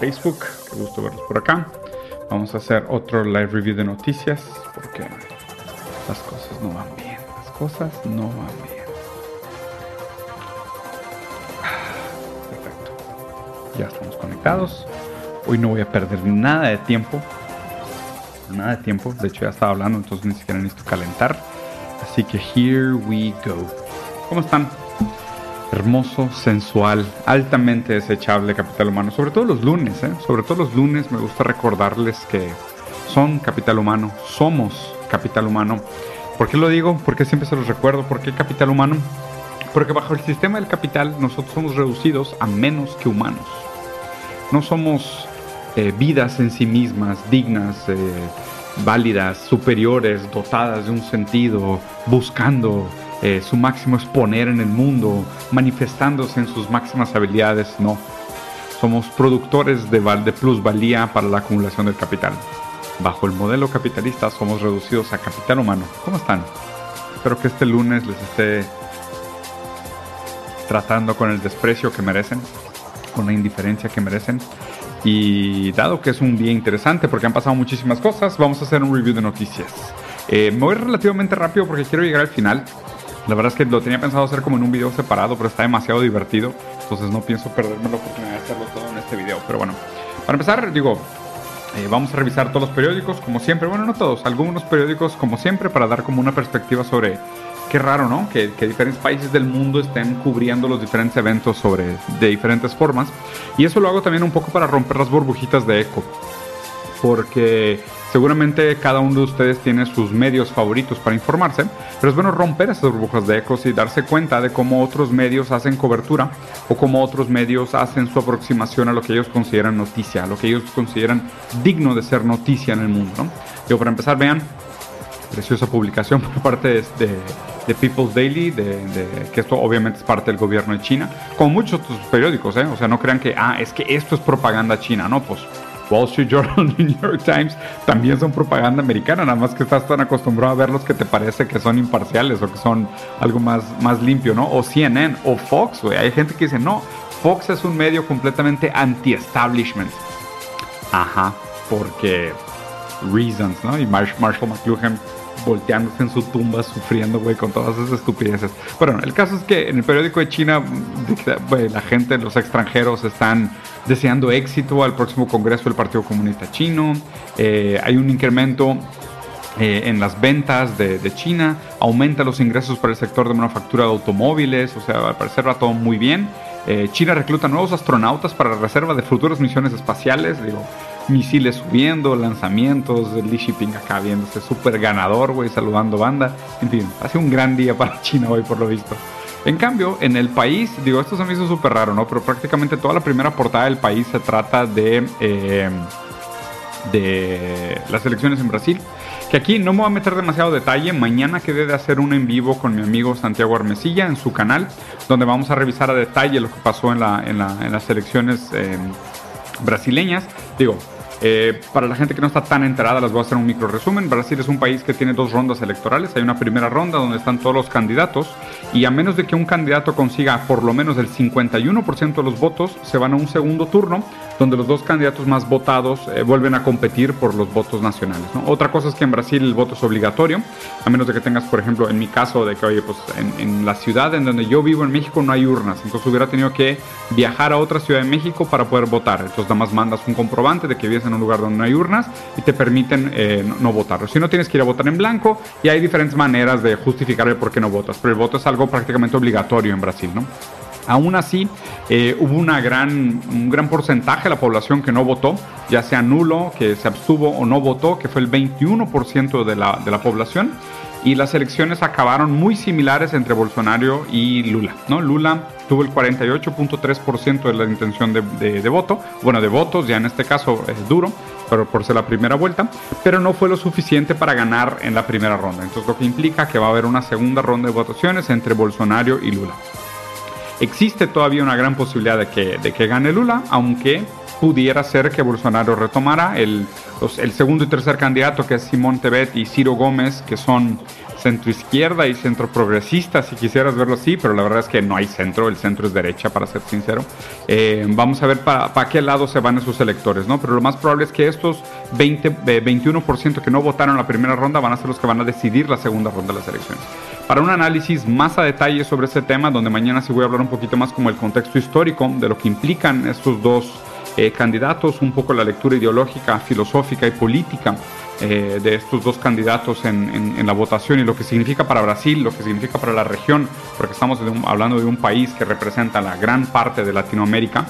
Facebook. Qué gusto verlos por acá. Vamos a hacer otro live review de noticias porque las cosas no van bien. Las cosas no van bien. Perfecto. Ya estamos conectados. Hoy no voy a perder nada de tiempo. Nada de tiempo. De hecho ya estaba hablando, entonces ni siquiera necesito calentar. Así que here we go. ¿Cómo están? Hermoso, sensual, altamente desechable capital humano. Sobre todo los lunes, ¿eh? sobre todo los lunes me gusta recordarles que son capital humano, somos capital humano. ¿Por qué lo digo? Porque siempre se los recuerdo. ¿Por qué capital humano? Porque bajo el sistema del capital nosotros somos reducidos a menos que humanos. No somos eh, vidas en sí mismas, dignas, eh, válidas, superiores, dotadas de un sentido, buscando eh, su máximo exponer en el mundo, manifestándose en sus máximas habilidades, no. Somos productores de, de plusvalía para la acumulación del capital. Bajo el modelo capitalista somos reducidos a capital humano. ¿Cómo están? Espero que este lunes les esté tratando con el desprecio que merecen, con la indiferencia que merecen. Y dado que es un día interesante porque han pasado muchísimas cosas, vamos a hacer un review de noticias. Eh, me voy relativamente rápido porque quiero llegar al final. La verdad es que lo tenía pensado hacer como en un video separado, pero está demasiado divertido. Entonces no pienso perderme la oportunidad de hacerlo todo en este video. Pero bueno, para empezar, digo, eh, vamos a revisar todos los periódicos, como siempre. Bueno, no todos, algunos periódicos, como siempre, para dar como una perspectiva sobre qué raro, ¿no? Que, que, diferentes países del mundo estén cubriendo los diferentes eventos sobre, de diferentes formas. Y eso lo hago también un poco para romper las burbujitas de eco. Porque Seguramente cada uno de ustedes tiene sus medios favoritos para informarse, pero es bueno romper esas burbujas de ecos y darse cuenta de cómo otros medios hacen cobertura o cómo otros medios hacen su aproximación a lo que ellos consideran noticia, a lo que ellos consideran digno de ser noticia en el mundo. ¿no? Yo para empezar, vean, preciosa publicación por parte de, de People's Daily, de, que esto obviamente es parte del gobierno de China, como muchos otros periódicos, ¿eh? o sea, no crean que, ah, es que esto es propaganda china, no, pues Wall Street Journal, New York Times, también son propaganda americana, nada más que estás tan acostumbrado a verlos que te parece que son imparciales o que son algo más, más limpio, ¿no? O CNN o Fox, güey. Hay gente que dice, no, Fox es un medio completamente anti-establishment. Ajá, porque reasons, ¿no? Y Marshall McLuhan volteándose en su tumba, sufriendo, güey, con todas esas estupideces. Bueno, el caso es que en el periódico de China, la gente, los extranjeros están deseando éxito al próximo congreso del Partido Comunista Chino. Eh, hay un incremento eh, en las ventas de, China, aumenta los ingresos para el sector de manufactura de automóviles, o sea, al parecer va todo muy bien. Eh, China recluta nuevos astronautas para la reserva de futuras misiones espaciales, digo, misiles subiendo, lanzamientos, Li Shiping acá viéndose súper ganador, güey, saludando banda. En fin, hace un gran día para China hoy, por lo visto. En cambio, en el país, digo, esto se me hizo súper raro, ¿no? Pero prácticamente toda la primera portada del país se trata de, eh, de las elecciones en Brasil. Que aquí no me voy a meter demasiado detalle. Mañana quedé de hacer un en vivo con mi amigo Santiago Armesilla en su canal, donde vamos a revisar a detalle lo que pasó en, la, en, las elecciones eh, brasileñas. Digo, eh, para la gente que no está tan enterada, les voy a hacer un micro resumen. Brasil es un país que tiene dos rondas electorales. Hay una primera ronda donde están todos los candidatos y a menos de que un candidato consiga por lo menos el 51% de los votos, se van a un segundo turno donde los dos candidatos más votados eh, vuelven a competir por los votos nacionales. Otra cosa es que en Brasil el voto es obligatorio, a menos de que tengas, por ejemplo, en mi caso, de que, oye, pues en, la ciudad en donde yo vivo en México no hay urnas, entonces hubiera tenido que viajar a otra ciudad de México para poder votar. Entonces nada más mandas un comprobante de que vives en un lugar donde no hay urnas y te permiten eh, no, votar. Si no, tienes que ir a votar en blanco y hay diferentes maneras de justificar el por qué no votas, pero el voto es algo prácticamente obligatorio en Brasil, ¿no? Aún así, eh, hubo gran, un gran porcentaje de la población que no votó, ya sea nulo, que se abstuvo o no votó, que fue el 21% de la, de la población. Y las elecciones acabaron muy similares entre Bolsonaro y Lula. ¿no? Lula tuvo el 48.3% de la intención de, de, voto, bueno, de votos, ya en este caso es duro, pero por ser la primera vuelta, pero no fue lo suficiente para ganar en la primera ronda. Entonces, lo que implica que va a haber una segunda ronda de votaciones entre Bolsonaro y Lula. Existe todavía una gran posibilidad de que, de que gane Lula, aunque pudiera ser que Bolsonaro retomara el el segundo y tercer candidato, que es Simón Tebet y Ciro Gómez, que son centro-izquierda y centro-progresista, si quisieras verlo así, pero la verdad es que no hay centro, el centro es derecha, para ser sincero. Eh, vamos a ver para qué lado se van esos electores, ¿no? Pero lo más probable es que estos 20, 21% eh, que no votaron la primera ronda van a ser los que van a decidir la segunda ronda de las elecciones. Para un análisis más a detalle sobre este tema, donde mañana sí voy a hablar un poquito más como el contexto histórico de lo que implican estos dos eh, candidatos, un poco la lectura ideológica, filosófica y política eh, de estos dos candidatos en, la votación y lo que significa para Brasil, lo que significa para la región, porque estamos hablando de un país que representa la gran parte de Latinoamérica,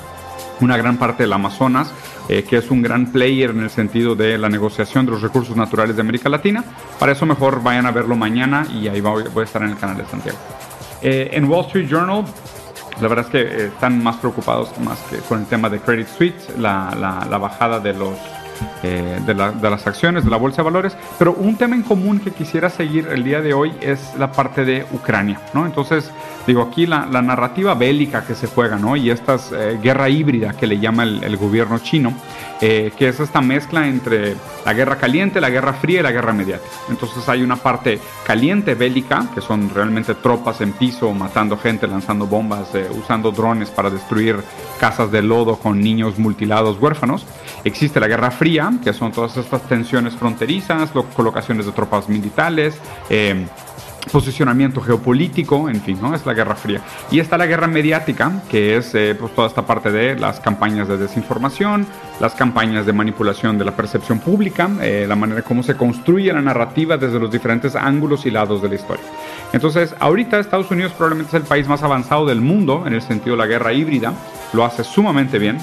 una gran parte del Amazonas, eh, que es un gran player en el sentido de la negociación de los recursos naturales de América Latina. Para eso mejor vayan a verlo mañana y ahí voy, a estar en el canal de Santiago. en Wall Street Journal la verdad es que eh, están más preocupados más que con el tema de Credit Suisse, la, la, bajada de los eh, de, de, las acciones de la bolsa de valores, pero un tema en común que quisiera seguir el día de hoy es la parte de Ucrania, ¿no? Entonces, digo, aquí la, la narrativa bélica que se juega, ¿no? Y esta eh, guerra híbrida que le llama el, el gobierno chino, eh, que es esta mezcla entre la guerra caliente, la guerra fría y la guerra mediática. Entonces hay una parte caliente bélica, que son realmente tropas en piso, matando gente, lanzando bombas, eh, usando drones para destruir casas de lodo con niños mutilados huérfanos. Existe la guerra fría, que son todas estas tensiones fronterizas, colocaciones de tropas militares. Eh, posicionamiento geopolítico, en fin, ¿no? Es la Guerra Fría. Y está la guerra mediática, que es eh, pues toda esta parte de las campañas de desinformación, las campañas de manipulación de la percepción pública, eh, la manera como se construye la narrativa desde los diferentes ángulos y lados de la historia. Entonces, ahorita Estados Unidos probablemente es el país más avanzado del mundo en el sentido de la guerra híbrida, lo hace sumamente bien,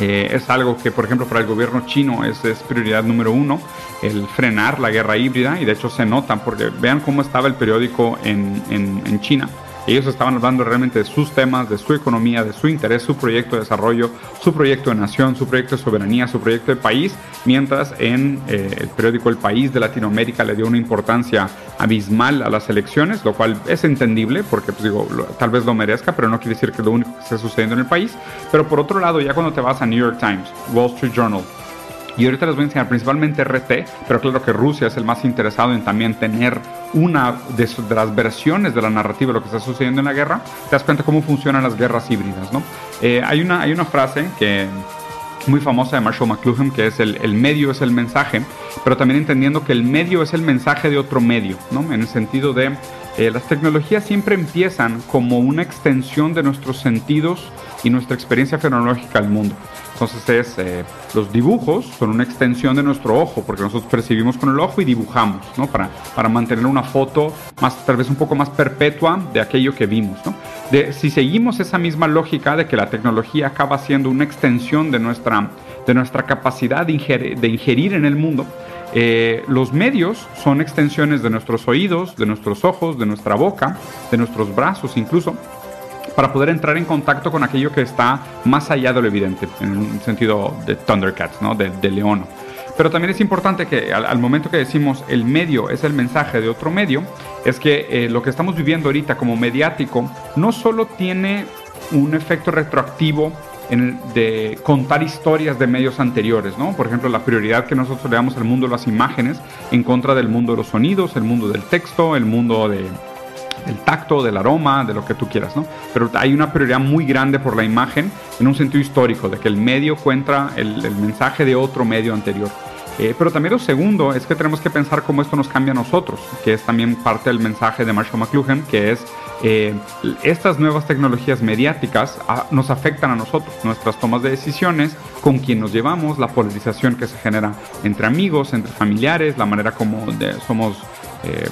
eh, es algo que, por ejemplo, para el gobierno chino es, prioridad número uno, el frenar la guerra híbrida, y de hecho se nota, porque vean cómo estaba el periódico en, en China ellos estaban hablando realmente de sus temas, de su economía, de su interés, su proyecto de desarrollo, su proyecto de nación, su proyecto de soberanía, su proyecto de país, mientras en eh, el periódico El País de Latinoamérica le dio una importancia abismal a las elecciones, lo cual es entendible porque pues digo, tal vez lo merezca, pero no quiere decir que lo único que esté sucediendo en el país. Pero por otro lado, ya cuando te vas a New York Times, Wall Street Journal, y ahorita les voy a enseñar principalmente RT, pero claro que Rusia es el más interesado en también tener una de, las versiones de la narrativa de lo que está sucediendo en la guerra. Te das cuenta cómo funcionan las guerras híbridas, ¿no? Eh, hay, una, hay una frase que muy famosa de Marshall McLuhan, que es el, el, medio es el mensaje, pero también entendiendo que el medio es el mensaje de otro medio, ¿no? En el sentido de eh, las tecnologías siempre empiezan como una extensión de nuestros sentidos y nuestra experiencia fenológica al mundo. Entonces es, eh, los dibujos son una extensión de nuestro ojo, porque nosotros percibimos con el ojo y dibujamos, ¿no? Para, para mantener una foto más, tal vez un poco más perpetua de aquello que vimos, ¿no? De, si seguimos esa misma lógica de que la tecnología acaba siendo una extensión de nuestra, de nuestra capacidad de ingerir, de ingerir en el mundo, eh, los medios son extensiones de nuestros oídos, de nuestros ojos, de nuestra boca, de nuestros brazos incluso para poder entrar en contacto con aquello que está más allá de lo evidente, en un sentido de Thundercats, ¿no? de, león. Pero también es importante que al, momento que decimos el medio es el mensaje de otro medio, es que eh, lo que estamos viviendo ahorita como mediático no solo tiene un efecto retroactivo en de contar historias de medios anteriores, ¿no? Por ejemplo, la prioridad que nosotros le damos al mundo de las imágenes en contra del mundo de los sonidos, el mundo del texto, el mundo de, del tacto, del aroma, de lo que tú quieras, ¿no? Pero hay una prioridad muy grande por la imagen en un sentido histórico, de que el medio cuenta el, mensaje de otro medio anterior. Eh, pero también lo segundo es que tenemos que pensar cómo esto nos cambia a nosotros, que es también parte del mensaje de Marshall McLuhan, que es eh, estas nuevas tecnologías mediáticas ah, nos afectan a nosotros, nuestras tomas de decisiones, con quién nos llevamos, la polarización que se genera entre amigos, entre familiares, la manera como somos... Eh,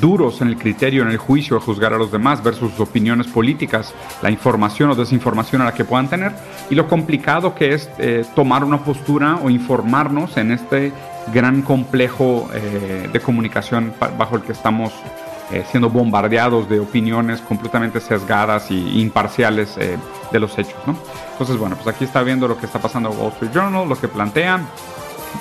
duros en el criterio, en el juicio de juzgar a los demás versus sus opiniones políticas, la información o desinformación a la que puedan tener y lo complicado que es eh, tomar una postura o informarnos en este gran complejo eh, de comunicación bajo el que estamos eh, siendo bombardeados de opiniones completamente sesgadas e imparciales de los hechos. ¿no? Entonces, bueno, pues aquí está viendo lo que está pasando Wall Street Journal, lo que plantean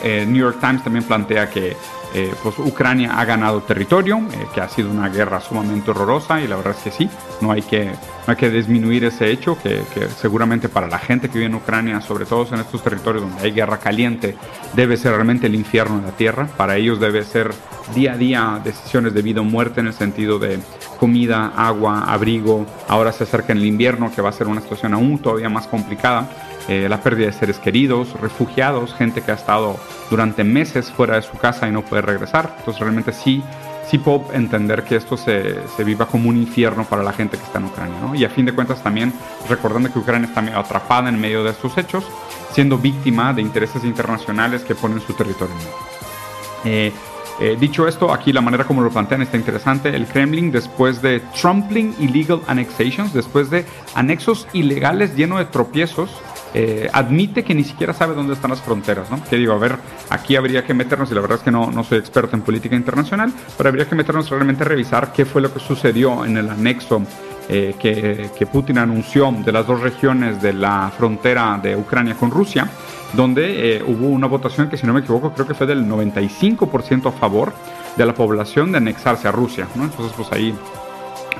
Eh, New York Times también plantea que eh, pues Ucrania ha ganado territorio, eh, que ha sido una guerra sumamente horrorosa y la verdad es que sí, no hay que, hay que disminuir ese hecho, que, seguramente para la gente que vive en Ucrania, sobre todo en estos territorios donde hay guerra caliente, debe ser realmente el infierno de la tierra, para ellos debe ser día a día decisiones de vida o muerte en el sentido de comida, agua, abrigo, ahora se acerca el invierno que va a ser una situación aún todavía más complicada. Eh, la pérdida de seres queridos, refugiados, gente que ha estado durante meses fuera de su casa y no puede regresar. Entonces realmente sí, sí puedo entender que esto se, se viva como un infierno para la gente que está en Ucrania. Y a fin de cuentas también recordando que Ucrania está atrapada en medio de estos hechos, siendo víctima de intereses internacionales que ponen su territorio en. Eh, eh, dicho esto, aquí la manera como lo plantean está interesante. El Kremlin, después de Trumpling Illegal Annexations, después de anexos ilegales llenos de tropiezos, eh, admite que ni siquiera sabe dónde están las fronteras, ¿no? Que digo, a ver, aquí habría que meternos, y la verdad es que no, no soy experto en política internacional, pero habría que meternos realmente a revisar qué fue lo que sucedió en el anexo eh, que, que, Putin anunció de las dos regiones de la frontera de Ucrania con Rusia, donde eh, hubo una votación que, si no me equivoco, creo que fue del 95% a favor de la población de anexarse a Rusia, ¿no? Entonces, pues ahí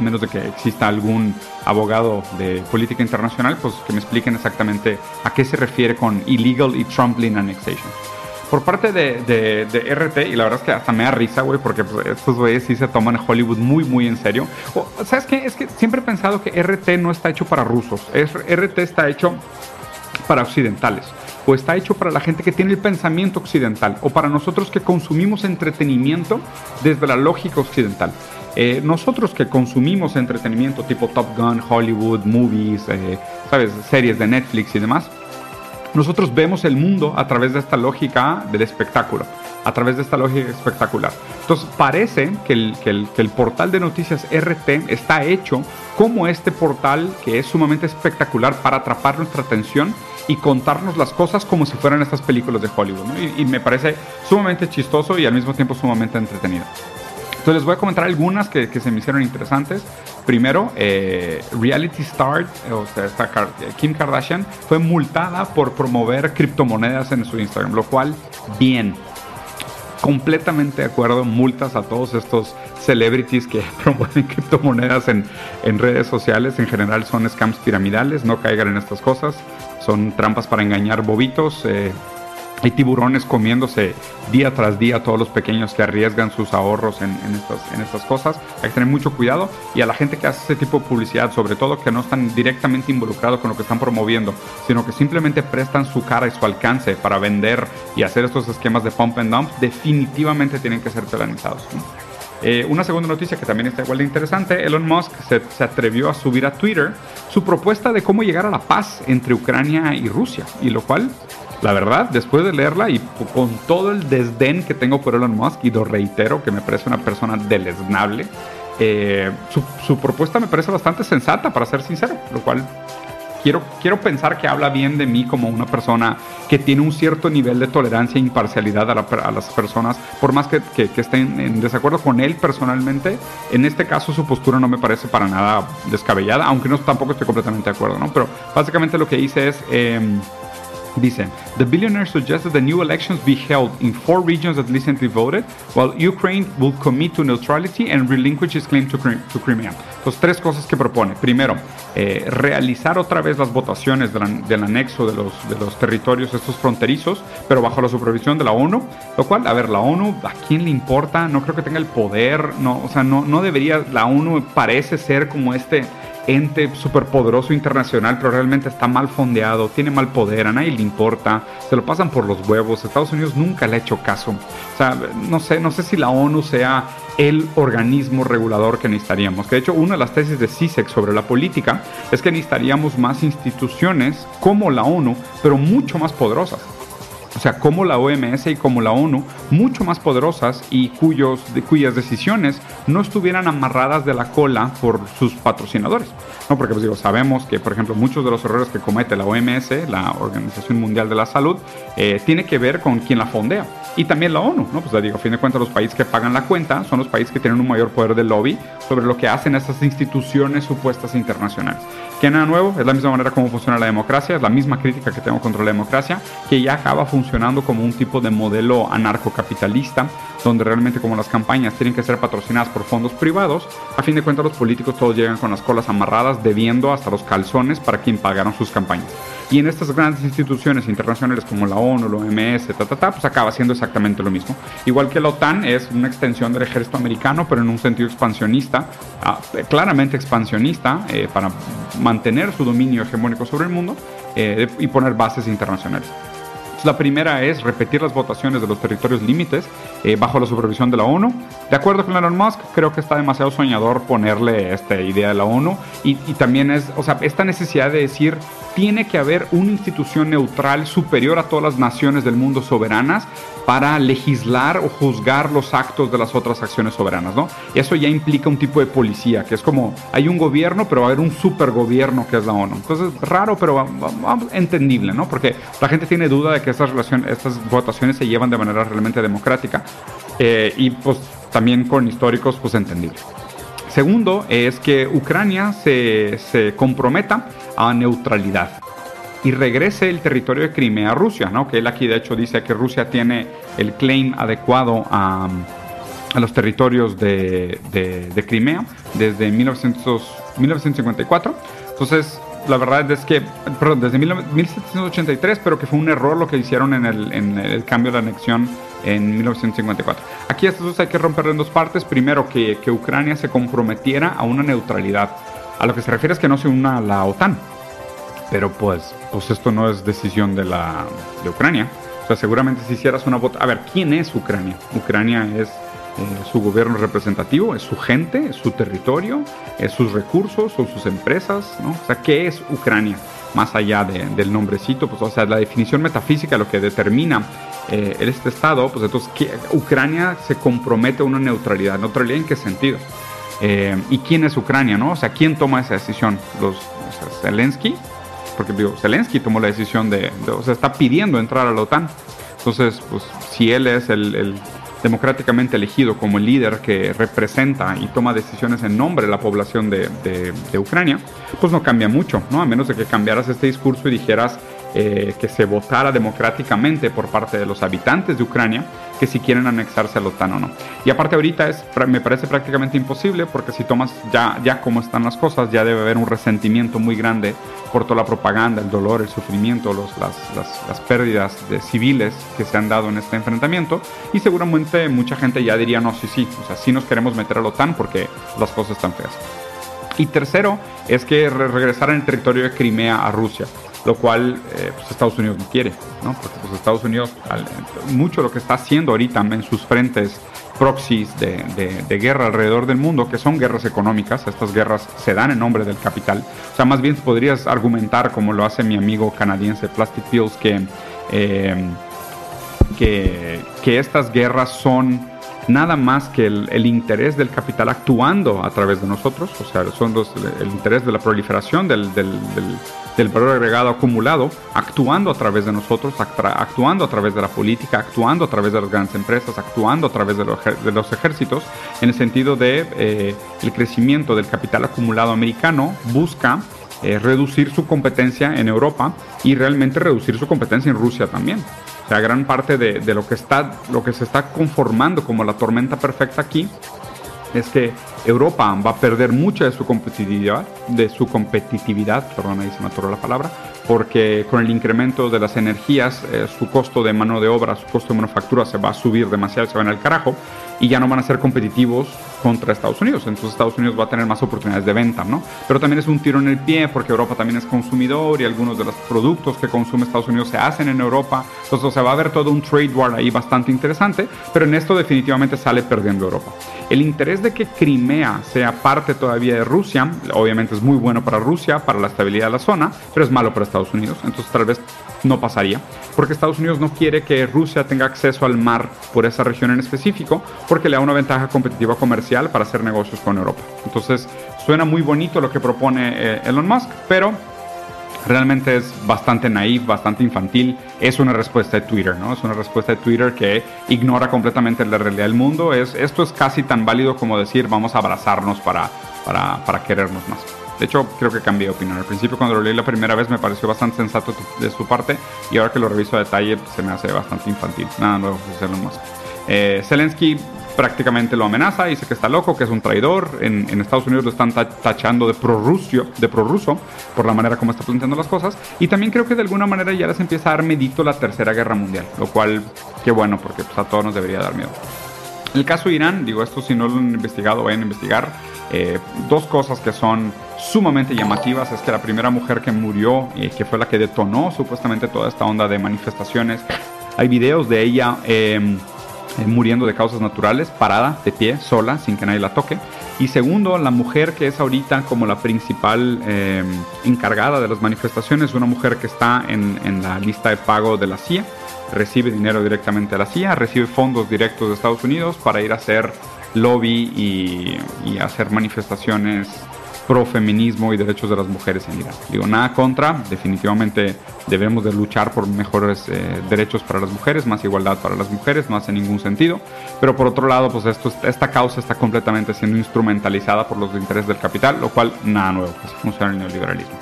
menos de que exista algún abogado de política internacional, pues que me expliquen exactamente a qué se refiere con illegal y Trumpling annexation. Por parte de, de, RT, y la verdad es que hasta me da risa, güey, porque pues, estos güeyes sí se toman Hollywood muy, muy en serio. ¿Sabes qué? Es que siempre he pensado que RT no está hecho para rusos. Es, RT está hecho para occidentales o está hecho para la gente que tiene el pensamiento occidental o para nosotros que consumimos entretenimiento desde la lógica occidental. Eh, nosotros que consumimos entretenimiento tipo Top Gun, Hollywood, movies, eh, ¿sabes? series de Netflix y demás, nosotros vemos el mundo a través de esta lógica del espectáculo, a través de esta lógica espectacular. Entonces parece que el, que el, que el portal de noticias RT está hecho como este portal que es sumamente espectacular para atrapar nuestra atención y contarnos las cosas como si fueran estas películas de Hollywood. Y, y, me parece sumamente chistoso y al mismo tiempo sumamente entretenido. Entonces les voy a comentar algunas que, se me hicieron interesantes. Primero, eh, Reality Star, o sea, Kim Kardashian, fue multada por promover criptomonedas en su Instagram, lo cual, bien. Completamente de acuerdo, multas a todos estos celebrities que promueven criptomonedas en, en redes sociales. En general son scams piramidales, no caigan en estas cosas. Son trampas para engañar bobitos. Eh, hay tiburones comiéndose día tras día todos los pequeños que arriesgan sus ahorros en, estas, cosas. Hay que tener mucho cuidado y a la gente que hace ese tipo de publicidad, sobre todo que no están directamente involucrados con lo que están promoviendo, sino que simplemente prestan su cara y su alcance para vender y hacer estos esquemas de pump and dump, definitivamente tienen que ser penalizados. Eh, una segunda noticia que también está igual de interesante, Elon Musk se, se, atrevió a subir a Twitter su propuesta de cómo llegar a la paz entre Ucrania y Rusia, y lo cual la verdad, después de leerla y con todo el desdén que tengo por Elon Musk, y lo reitero, que me parece una persona deleznable, eh, su, propuesta me parece bastante sensata, para ser sincero, lo cual quiero, quiero pensar que habla bien de mí como una persona que tiene un cierto nivel de tolerancia e imparcialidad a, las personas, por más que, estén en desacuerdo con él personalmente. En este caso, su postura no me parece para nada descabellada, aunque no tampoco estoy completamente de acuerdo, ¿no? Pero básicamente lo que hice es. Em, Dice, the billionaire suggested the new elections be held in four regions that recently voted, while Ukraine will commit to neutrality and relinquish its claim to, to Crimea. Entonces, tres cosas que propone. Primero, eh, realizar otra vez las votaciones del anexo de los, territorios estos fronterizos, pero bajo la supervisión de la ONU, lo cual, a ver, la ONU, ¿a quién le importa? No creo que tenga el poder, no, o sea, no debería, la ONU parece ser como este ente superpoderoso internacional, pero realmente está mal fondeado, tiene mal poder, a nadie le importa, se lo pasan por los huevos, Estados Unidos nunca le ha hecho caso. O sea, no sé, no sé si la ONU sea el organismo regulador que necesitaríamos. Que de hecho, una de las tesis de CISEC sobre la política es que necesitaríamos más instituciones como la ONU, pero mucho más poderosas sea, como la OMS y como la ONU, mucho más poderosas y cuyos, de, cuyas decisiones no estuvieran amarradas de la cola por sus patrocinadores. ¿no? Porque pues digo, sabemos que, por ejemplo, muchos de los errores que comete la OMS, la Organización Mundial de la Salud, eh, tiene que ver con quien la fondea. Y también la ONU, ¿no? Pues digo, a fin de cuentas los países que pagan la cuenta son los países que tienen un mayor poder de lobby sobre lo que hacen estas instituciones supuestas internacionales. Que nada nuevo, es la misma manera como funciona la democracia, es la misma crítica que tengo contra la democracia, que ya acaba funcionando como un tipo de modelo anarcocapitalista, donde realmente como las campañas tienen que ser patrocinadas por fondos privados, a fin de cuentas los políticos todos llegan con las colas amarradas, debiendo hasta los calzones para quien pagaron sus campañas. Y en estas grandes instituciones internacionales como la ONU, la OMS, ta, ta, ta, pues acaba siendo exactamente lo mismo. Igual que la OTAN es una extensión del ejército americano, pero en un sentido expansionista, ah, claramente expansionista, eh, para mantener su dominio hegemónico sobre el mundo eh, y poner bases internacionales. La primera es repetir las votaciones de los territorios límites eh, bajo la supervisión de la ONU. De acuerdo con Elon Musk, creo que está demasiado soñador ponerle esta idea de la ONU y, y también es, o sea, esta necesidad de decir tiene que haber una institución neutral superior a todas las naciones del mundo soberanas para legislar o juzgar los actos de las otras acciones soberanas, ¿no? Eso ya implica un tipo de policía, que es como, hay un gobierno, pero va a haber un supergobierno que es la ONU. Entonces, raro, pero entendible, ¿no? Porque la gente tiene duda de que estas, estas votaciones se llevan de manera realmente democrática eh, y pues también con históricos, pues entendible. Segundo es que Ucrania se, se comprometa a neutralidad y regrese el territorio de Crimea a Rusia, ¿no? Que él aquí de hecho dice que Rusia tiene el claim adecuado a, a los territorios de, de, Crimea desde 1900, 1954. Entonces, la verdad es que, perdón, desde 1783, pero que fue un error lo que hicieron en el, en el cambio de anexión en 1954. Aquí estos hay que romperlo en dos partes. Primero, que, que Ucrania se comprometiera a una neutralidad. A lo que se refiere es que no se una a la OTAN. Pero pues, pues esto no es decisión de, la, de Ucrania. O sea, seguramente si hicieras una vota... A ver, ¿quién es Ucrania? Ucrania es eh, su gobierno representativo, es su gente, es su territorio, es sus recursos, son sus empresas, ¿no? O sea, ¿qué es Ucrania? Más allá del nombrecito, pues, o sea, la definición metafísica, lo que determina eh, este Estado, pues entonces, Ucrania se compromete a una neutralidad. ¿Neutralidad en qué sentido? Eh, ¿Y quién es Ucrania, no? O sea, ¿quién toma esa decisión? ¿Los Zelensky? Porque digo, Zelensky tomó la decisión de, o sea, está pidiendo entrar a la OTAN. Entonces, pues si él es el democráticamente elegido como el líder que representa y toma decisiones en nombre de la población de, de, Ucrania, pues no cambia mucho, ¿no? A menos de que cambiaras este discurso y dijeras eh, que se votara democráticamente por parte de los habitantes de Ucrania que si quieren anexarse a la OTAN o no. Y aparte ahorita es, me parece prácticamente imposible porque si tomas ya, ya cómo están las cosas, ya debe haber un resentimiento muy grande por toda la propaganda, el dolor, el sufrimiento, los, las, las, las pérdidas de civiles que se han dado en este enfrentamiento. Y seguramente mucha gente ya diría, no, sí, sí, o sea, sí nos queremos meter a la OTAN porque las cosas están feas. Y tercero es que regresar en el territorio de Crimea a Rusia lo cual eh, pues Estados Unidos no quiere, ¿no? porque pues Estados Unidos, mucho lo que está haciendo ahorita en sus frentes proxies de, guerra alrededor del mundo, que son guerras económicas, estas guerras se dan en nombre del capital, o sea, más bien podrías argumentar, como lo hace mi amigo canadiense Plastic Pills, que, eh, que estas guerras son nada más que el, interés del capital actuando a través de nosotros, o sea, son el interés de la proliferación del, valor agregado acumulado, actuando a través de nosotros, actuando a través de la política, actuando a través de las grandes empresas, actuando a través de los, de los ejércitos, en el sentido de eh, el crecimiento del capital acumulado americano busca eh, reducir su competencia en Europa y realmente reducir su competencia en Rusia también sea, gran parte de, de, lo, que está, lo que se está conformando como la tormenta perfecta aquí es que Europa va a perder mucha de su competitividad, de su competitividad, perdón, ahí se me atoró la palabra, porque con el incremento de las energías, eh, su costo de mano de obra, su costo de manufactura se va a subir demasiado, se va en el carajo, y ya no van a ser competitivos contra Estados Unidos. Entonces Estados Unidos va a tener más oportunidades de venta, ¿no? Pero también es un tiro en el pie porque Europa también es consumidor y algunos de los productos que consume Estados Unidos se hacen en Europa. Entonces o sea, va a haber todo un trade war ahí bastante interesante, pero en esto definitivamente sale perdiendo Europa. El interés de que Crimea sea parte todavía de Rusia, obviamente es muy bueno para Rusia, para la estabilidad de la zona, pero es malo para Estados Unidos. Entonces tal vez no pasaría, porque Estados Unidos no quiere que Rusia tenga acceso al mar por esa región en específico, porque le da una ventaja competitiva comercial para hacer negocios con Europa. Entonces, suena muy bonito lo que propone eh, Elon Musk, pero realmente es bastante naive, bastante infantil. Es una respuesta de Twitter, ¿no? Es una respuesta de Twitter que ignora completamente la realidad del mundo. Es, esto es casi tan válido como decir vamos a abrazarnos para, para, para querernos más. De hecho, creo que cambié de opinión. Al principio, cuando lo leí la primera vez, me pareció bastante sensato de su parte. Y ahora que lo reviso a detalle, pues, se me hace bastante infantil. Nada nuevo, Elon Musk. Eh, Zelensky prácticamente lo amenaza, dice que está loco, que es un traidor. En, Estados Unidos lo están tachando de prorruso, de prorruso por la manera como está planteando las cosas. Y también creo que de alguna manera ya les empieza a dar medito la Tercera Guerra Mundial, lo cual, qué bueno, porque pues, a todos nos debería dar miedo. El caso Irán, digo esto si no lo han investigado, vayan a investigar. Eh, dos cosas que son sumamente llamativas es que la primera mujer que murió, y que fue la que detonó supuestamente toda esta onda de manifestaciones, hay videos de ella eh, eh, muriendo de causas naturales, parada, de pie, sola, sin que nadie la toque. Y segundo, la mujer que es ahorita como la principal eh, encargada de las manifestaciones, una mujer que está en, la lista de pago de la CIA, recibe dinero directamente de la CIA, recibe fondos directos de Estados Unidos para ir a hacer lobby y, y hacer manifestaciones pro feminismo y derechos de las mujeres en Irán. Digo, nada contra, definitivamente debemos de luchar por mejores eh, derechos para las mujeres, más igualdad para las mujeres, no hace ningún sentido. Pero por otro lado, pues esto, esta causa está completamente siendo instrumentalizada por los intereses del capital, lo cual nada nuevo, pues funciona el neoliberalismo.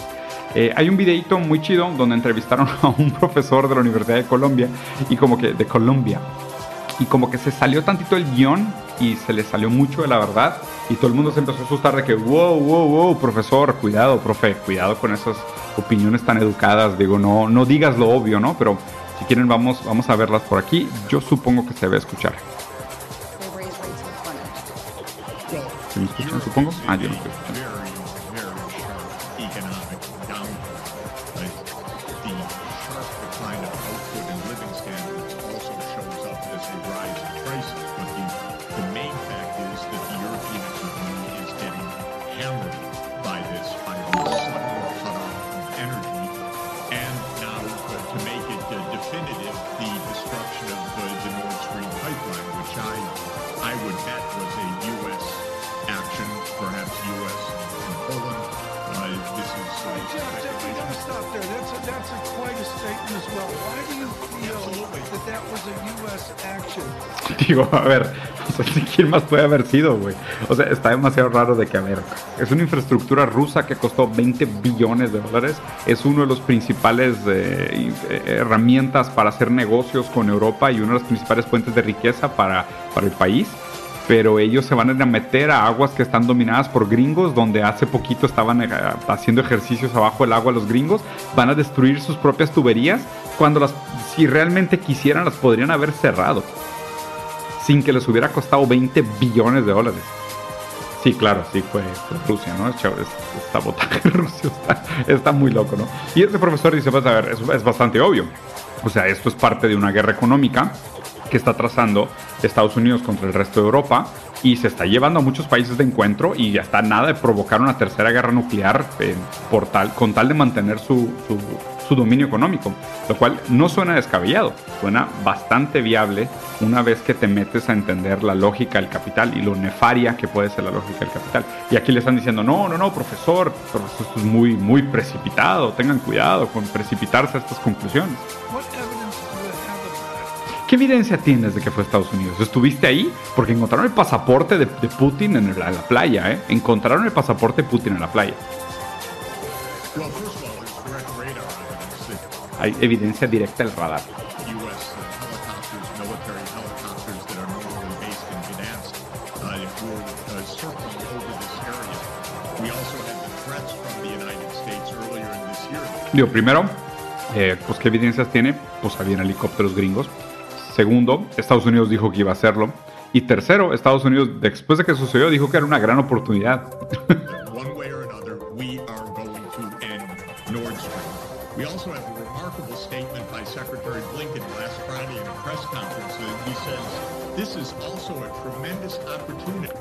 Eh, hay un videito muy chido donde entrevistaron a un profesor de la Universidad de Colombia y como que de Colombia y como que se salió tantito el guion y se le salió mucho de la verdad y todo el mundo se empezó a asustar de que, wow, wow, wow, profesor, cuidado, profe, cuidado con esas opiniones tan educadas, digo, no, no digas lo obvio, ¿no? Pero si quieren vamos, vamos a verlas por aquí, yo supongo que se escuchar. ¿Se me escuchan, supongo? Ah, yo no estoy escuchando. A ver, ¿quién más puede haber sido, güey? O sea, está demasiado raro de que, a ver, es una infraestructura rusa que costó 20 billones de dólares, es uno de los principales eh, eh, herramientas para hacer negocios con Europa y una de las principales fuentes de riqueza para, para el país pero ellos se van a meter a aguas que están dominadas por gringos, donde hace poquito estaban eh, haciendo ejercicios abajo del agua los gringos, van a destruir sus propias tuberías, cuando las, si realmente quisieran, las podrían haber cerrado, sin que les hubiera costado 20 billones de dólares. Sí, claro, sí, fue, Rusia, ¿no? Esta botaje de Rusia está, muy loco, ¿no? Y este profesor dice, pues a ver, es, es bastante obvio. O sea, esto es parte de una guerra económica que está trazando Estados Unidos contra el resto de Europa y se está llevando a muchos países de encuentro y ya está nada de provocar una tercera guerra nuclear eh, por tal, con tal de mantener su, dominio económico, lo cual no suena descabellado, suena bastante viable una vez que te metes a entender la lógica del capital y lo nefaria que puede ser la lógica del capital. Y aquí le están diciendo, no, no, no, profesor, esto es muy, muy precipitado, tengan cuidado con precipitarse a estas conclusiones. ¿Qué evidencia tienes de que fue Estados Unidos? ¿Estuviste ahí? Porque encontraron el pasaporte de, Putin en la, playa, ¿eh? Encontraron el pasaporte de Putin en la playa. Hay evidencia directa del radar. Digo, primero, eh, pues qué evidencias tiene, pues habían helicópteros gringos Segundo, Estados Unidos dijo que iba a hacerlo. Y tercero, Estados Unidos, después de que sucedió, dijo que era una gran oportunidad.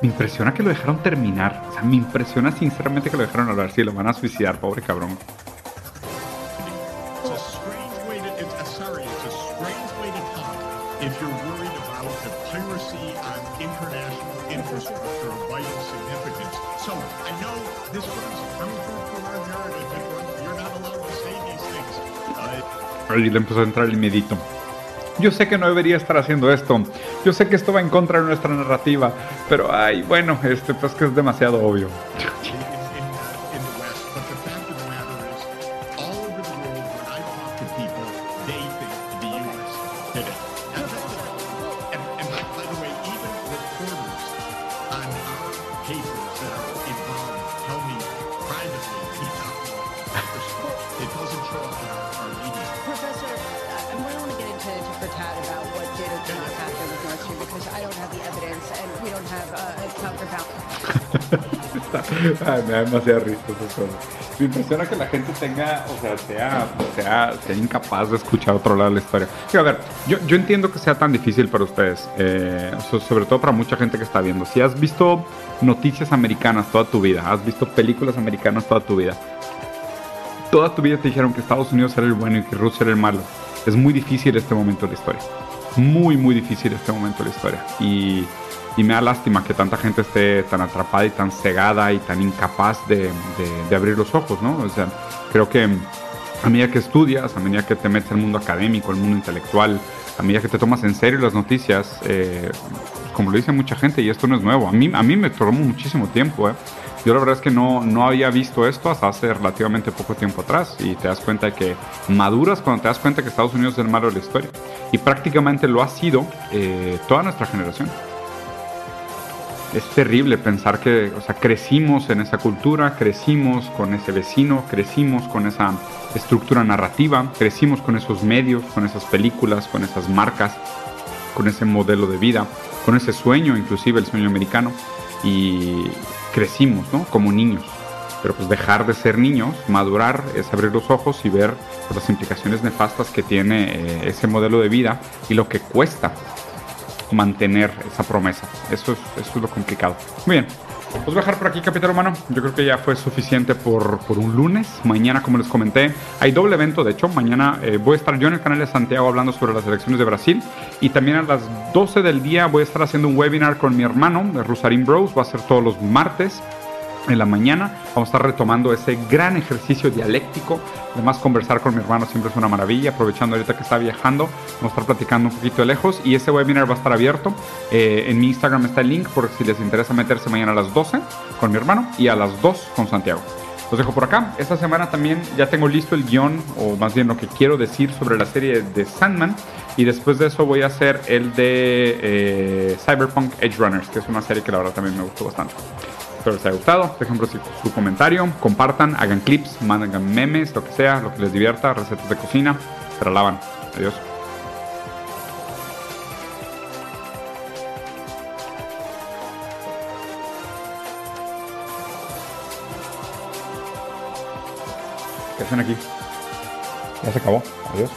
Me impresiona que lo dejaron terminar. O sea, me impresiona sinceramente que lo dejaron hablar. Sí, lo van a suicidar, pobre cabrón. Y le empezó a entrar el miedito. Yo sé que no debería estar haciendo esto. Yo sé que esto va en contra de nuestra narrativa. Pero, ay, bueno, este, pues que es demasiado obvio. Ay, me da demasiada risa esas cosas. Me impresiona que la gente tenga, o sea, sea, sea, incapaz de escuchar otro lado de la historia. A ver, yo, yo entiendo que sea tan difícil para ustedes, eh, so- sobre todo para mucha gente que está viendo. Si has visto noticias americanas toda tu vida, has visto películas americanas toda tu vida, toda tu vida te dijeron que Estados Unidos era el bueno y que Rusia era el malo. Es muy difícil este momento de la historia. Muy, muy difícil este momento de la historia. Y, y me da lástima que tanta gente esté tan atrapada y tan cegada y tan incapaz de, de- abrir los ojos, ¿no? O sea, creo que a medida que estudias, a medida que te metes al mundo académico, al mundo intelectual, a medida que te tomas en serio las noticias, eh, como lo dice mucha gente, y esto no es nuevo, a mí, a mí me tomó muchísimo tiempo, ¿eh? Yo la verdad es que no, no había visto esto hasta hace relativamente poco tiempo atrás y te das cuenta de que maduras cuando te das cuenta que Estados Unidos es el malo de la historia. Y prácticamente lo ha sido eh, toda nuestra generación. Es terrible pensar que, o sea, crecimos en esa cultura, crecimos con ese vecino, crecimos con esa estructura narrativa, crecimos con esos medios, con esas películas, con esas marcas, con ese modelo de vida, con ese sueño, inclusive el sueño americano, y crecimos, ¿no? Como niños. Pero pues dejar de ser niños, madurar, es abrir los ojos y ver las implicaciones nefastas que tiene eh, ese modelo de vida y lo que cuesta mantener esa promesa. Eso es, eso es lo complicado. Muy bien. Pues voy a dejar por aquí, Capitán Humano. Yo creo que ya fue suficiente por, por un lunes. Mañana, como les comenté, hay doble evento. De hecho, mañana eh, voy a estar yo en el canal de Santiago hablando sobre las elecciones de Brasil. Y también a las 12 del día voy a estar haciendo un webinar con mi hermano, Rusarín Bros. Va a ser todos los martes en la mañana. Vamos a estar retomando ese gran ejercicio dialéctico. Además, conversar con mi hermano siempre es una maravilla. Aprovechando ahorita que está viajando, vamos a estar platicando un poquito de lejos. Y ese webinar va a estar abierto. Eh, en mi Instagram está el link por si les interesa meterse mañana a las 12 con mi hermano y a las 2 con Santiago. Los dejo por acá. Esta semana también ya tengo listo el guion, o más bien lo que quiero decir sobre la serie de Sandman. Y después de eso voy a hacer el de eh, Cyberpunk Edge Runners, que es una serie que la verdad también me gustó bastante. Espero les haya gustado. Dejen por su, comentario, compartan, hagan clips, manden memes, lo que sea, lo que les divierta, recetas de cocina. Pero lavan. Adiós. ¿Qué hacen aquí? Ya se acabó. Adiós.